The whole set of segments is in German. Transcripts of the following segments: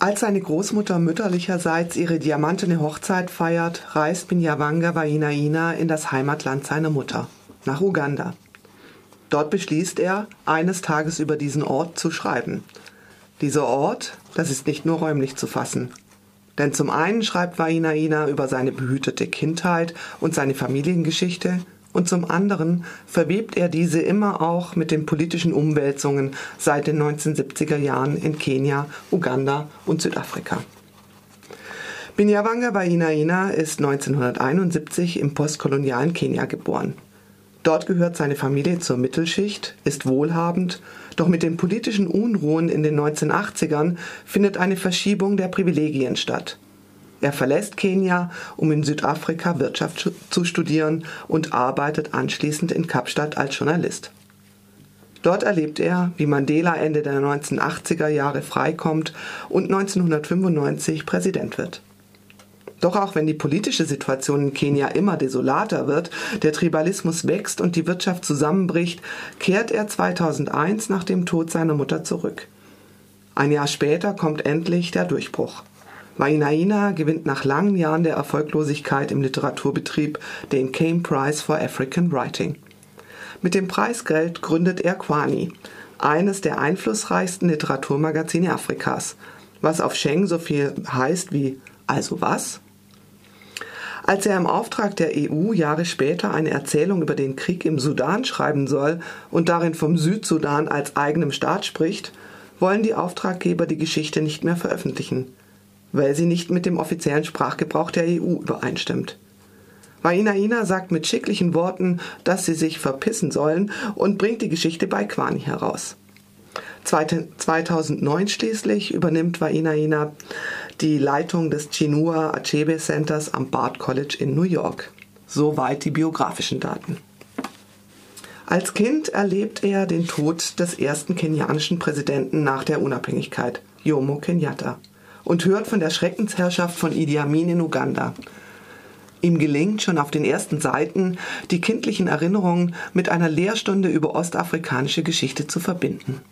Als seine Großmutter mütterlicherseits ihre diamantene Hochzeit feiert, reist Binyavanga Wainaina in das Heimatland seiner Mutter, nach Uganda. Dort beschließt er, eines Tages über diesen Ort zu schreiben. Dieser Ort, das ist nicht nur räumlich zu fassen. Denn zum einen schreibt Wainaina über seine behütete Kindheit und seine Familiengeschichte und zum anderen verwebt er diese immer auch mit den politischen Umwälzungen seit den 1970er Jahren in Kenia, Uganda und Südafrika. Binyavanga Wainaina ist 1971 im postkolonialen Kenia geboren. Dort gehört seine Familie zur Mittelschicht, ist wohlhabend, doch mit den politischen Unruhen in den 1980ern findet eine Verschiebung der Privilegien statt. Er verlässt Kenia, um in Südafrika Wirtschaft zu studieren und arbeitet anschließend in Kapstadt als Journalist. Dort erlebt er, wie Mandela Ende der 1980er Jahre freikommt und 1995 Präsident wird. Doch auch wenn die politische Situation in Kenia immer desolater wird, der Tribalismus wächst und die Wirtschaft zusammenbricht, kehrt er 2001 nach dem Tod seiner Mutter zurück. Ein Jahr später kommt endlich der Durchbruch. Wainaina gewinnt nach langen Jahren der Erfolglosigkeit im Literaturbetrieb den Kane Prize for African Writing. Mit dem Preisgeld gründet er Kwani, eines der einflussreichsten Literaturmagazine Afrikas, was auf Sheng so viel heißt wie Also was? Als er im Auftrag der EU Jahre später eine Erzählung über den Krieg im Sudan schreiben soll und darin vom Südsudan als eigenem Staat spricht, wollen die Auftraggeber die Geschichte nicht mehr veröffentlichen weil sie nicht mit dem offiziellen Sprachgebrauch der EU übereinstimmt. Wainaina sagt mit schicklichen Worten, dass sie sich verpissen sollen und bringt die Geschichte bei Kwani heraus. 2009 schließlich übernimmt Wainaina die Leitung des Chinua Achebe Centers am Bard College in New York. Soweit die biografischen Daten. Als Kind erlebt er den Tod des ersten kenianischen Präsidenten nach der Unabhängigkeit, Jomo Kenyatta und hört von der Schreckensherrschaft von Idi Amin in Uganda. Ihm gelingt schon auf den ersten Seiten, die kindlichen Erinnerungen mit einer Lehrstunde über ostafrikanische Geschichte zu verbinden.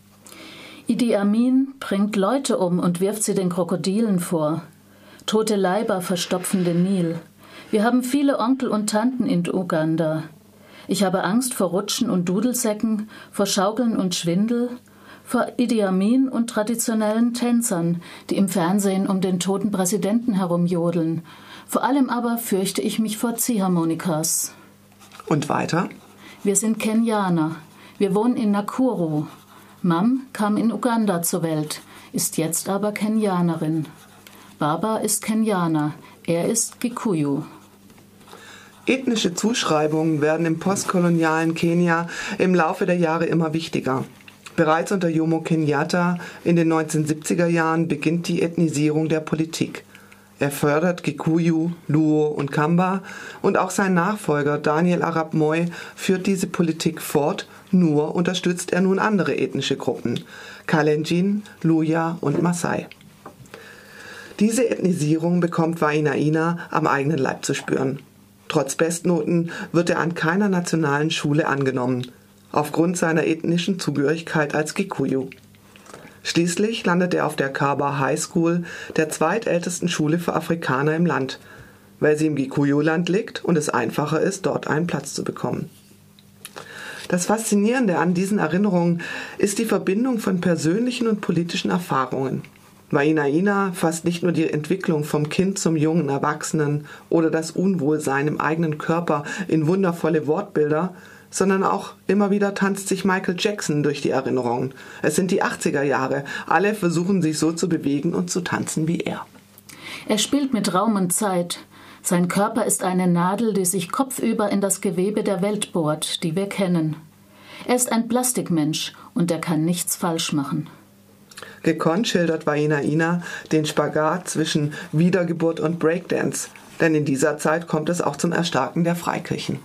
Idi Amin bringt Leute um und wirft sie den Krokodilen vor. Tote Leiber verstopfen den Nil. Wir haben viele Onkel und Tanten in Uganda. Ich habe Angst vor Rutschen und Dudelsäcken, vor Schaukeln und Schwindel, vor Idi Amin und traditionellen Tänzern, die im Fernsehen um den toten Präsidenten herumjodeln. Vor allem aber fürchte ich mich vor Ziehharmonikas. Und weiter? Wir sind Kenianer. Wir wohnen in Nakuru. Mam kam in Uganda zur Welt, ist jetzt aber Kenianerin. Baba ist Kenianer, er ist Gikuyu. Ethnische Zuschreibungen werden im postkolonialen Kenia im Laufe der Jahre immer wichtiger. Bereits unter Jomo Kenyatta in den 1970er Jahren beginnt die Ethnisierung der Politik. Er fördert Kikuyu, Luo und Kamba und auch sein Nachfolger Daniel Arap Moi führt diese Politik fort, nur unterstützt er nun andere ethnische Gruppen, Kalenjin, Luya und Maasai. Diese Ethnisierung bekommt Wainaina am eigenen Leib zu spüren. Trotz Bestnoten wird er an keiner nationalen Schule angenommen aufgrund seiner ethnischen Zugehörigkeit als Gikuyu. Schließlich landet er auf der Kaba High School, der zweitältesten Schule für Afrikaner im Land, weil sie im Gikuyu-Land liegt und es einfacher ist, dort einen Platz zu bekommen. Das Faszinierende an diesen Erinnerungen ist die Verbindung von persönlichen und politischen Erfahrungen. Wainaina fasst nicht nur die Entwicklung vom Kind zum jungen Erwachsenen oder das Unwohlsein im eigenen Körper in wundervolle Wortbilder, sondern auch immer wieder tanzt sich Michael Jackson durch die Erinnerungen. Es sind die 80er Jahre. Alle versuchen sich so zu bewegen und zu tanzen wie er. Er spielt mit Raum und Zeit. Sein Körper ist eine Nadel, die sich kopfüber in das Gewebe der Welt bohrt, die wir kennen. Er ist ein Plastikmensch und er kann nichts falsch machen. Gekonnt schildert Vaina Ina den Spagat zwischen Wiedergeburt und Breakdance, denn in dieser Zeit kommt es auch zum Erstarken der Freikirchen.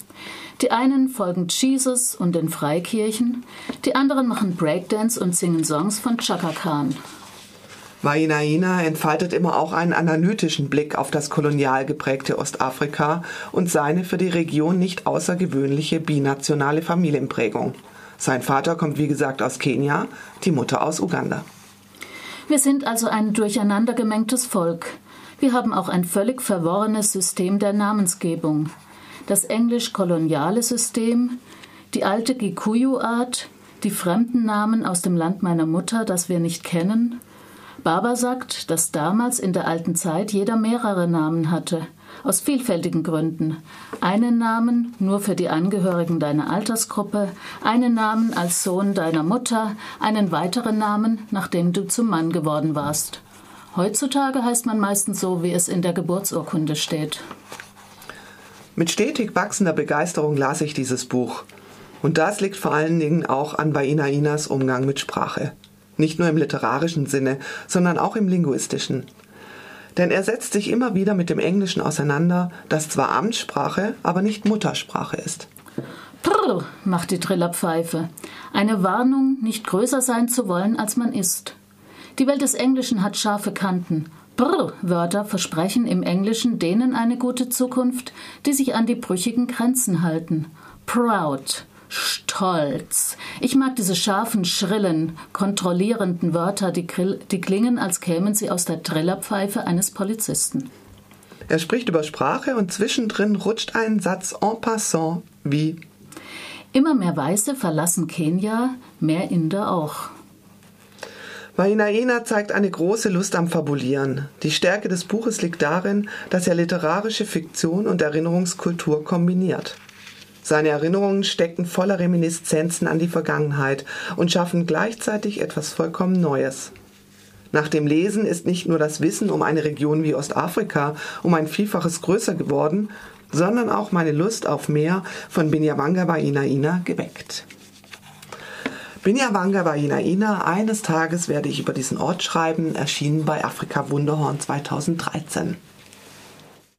Die einen folgen Jesus und den Freikirchen, die anderen machen Breakdance und singen Songs von Chaka Khan. Wainaina entfaltet immer auch einen analytischen Blick auf das kolonial geprägte Ostafrika und seine für die Region nicht außergewöhnliche binationale Familienprägung. Sein Vater kommt wie gesagt aus Kenia, die Mutter aus Uganda. Wir sind also ein durcheinandergemengtes Volk. Wir haben auch ein völlig verworrenes System der Namensgebung. Das englisch-koloniale System, die alte Gikuyu-Art, die fremden Namen aus dem Land meiner Mutter, das wir nicht kennen. Baba sagt, dass damals in der alten Zeit jeder mehrere Namen hatte, aus vielfältigen Gründen. Einen Namen nur für die Angehörigen deiner Altersgruppe, einen Namen als Sohn deiner Mutter, einen weiteren Namen, nachdem du zum Mann geworden warst. Heutzutage heißt man meistens so, wie es in der Geburtsurkunde steht. Mit stetig wachsender Begeisterung las ich dieses Buch. Und das liegt vor allen Dingen auch an Baina Inas Umgang mit Sprache. Nicht nur im literarischen Sinne, sondern auch im linguistischen. Denn er setzt sich immer wieder mit dem Englischen auseinander, das zwar Amtssprache, aber nicht Muttersprache ist. Prrr, macht die Trillerpfeife. Eine Warnung, nicht größer sein zu wollen, als man ist. Die Welt des Englischen hat scharfe Kanten. Brr-Wörter versprechen im Englischen denen eine gute Zukunft, die sich an die brüchigen Grenzen halten. Proud, Stolz. Ich mag diese scharfen, schrillen, kontrollierenden Wörter, die, die klingen, als kämen sie aus der Trillerpfeife eines Polizisten. Er spricht über Sprache und zwischendrin rutscht ein Satz en passant wie Immer mehr Weiße verlassen Kenia, mehr Inder auch. Wainaina zeigt eine große Lust am Fabulieren. Die Stärke des Buches liegt darin, dass er literarische Fiktion und Erinnerungskultur kombiniert. Seine Erinnerungen stecken voller Reminiszenzen an die Vergangenheit und schaffen gleichzeitig etwas vollkommen Neues. Nach dem Lesen ist nicht nur das Wissen um eine Region wie Ostafrika um ein Vielfaches größer geworden, sondern auch meine Lust auf mehr von Binyamanga Wainaina geweckt. Binyamanga Wainaina, eines Tages werde ich über diesen Ort schreiben, erschienen bei Afrika Wunderhorn 2013.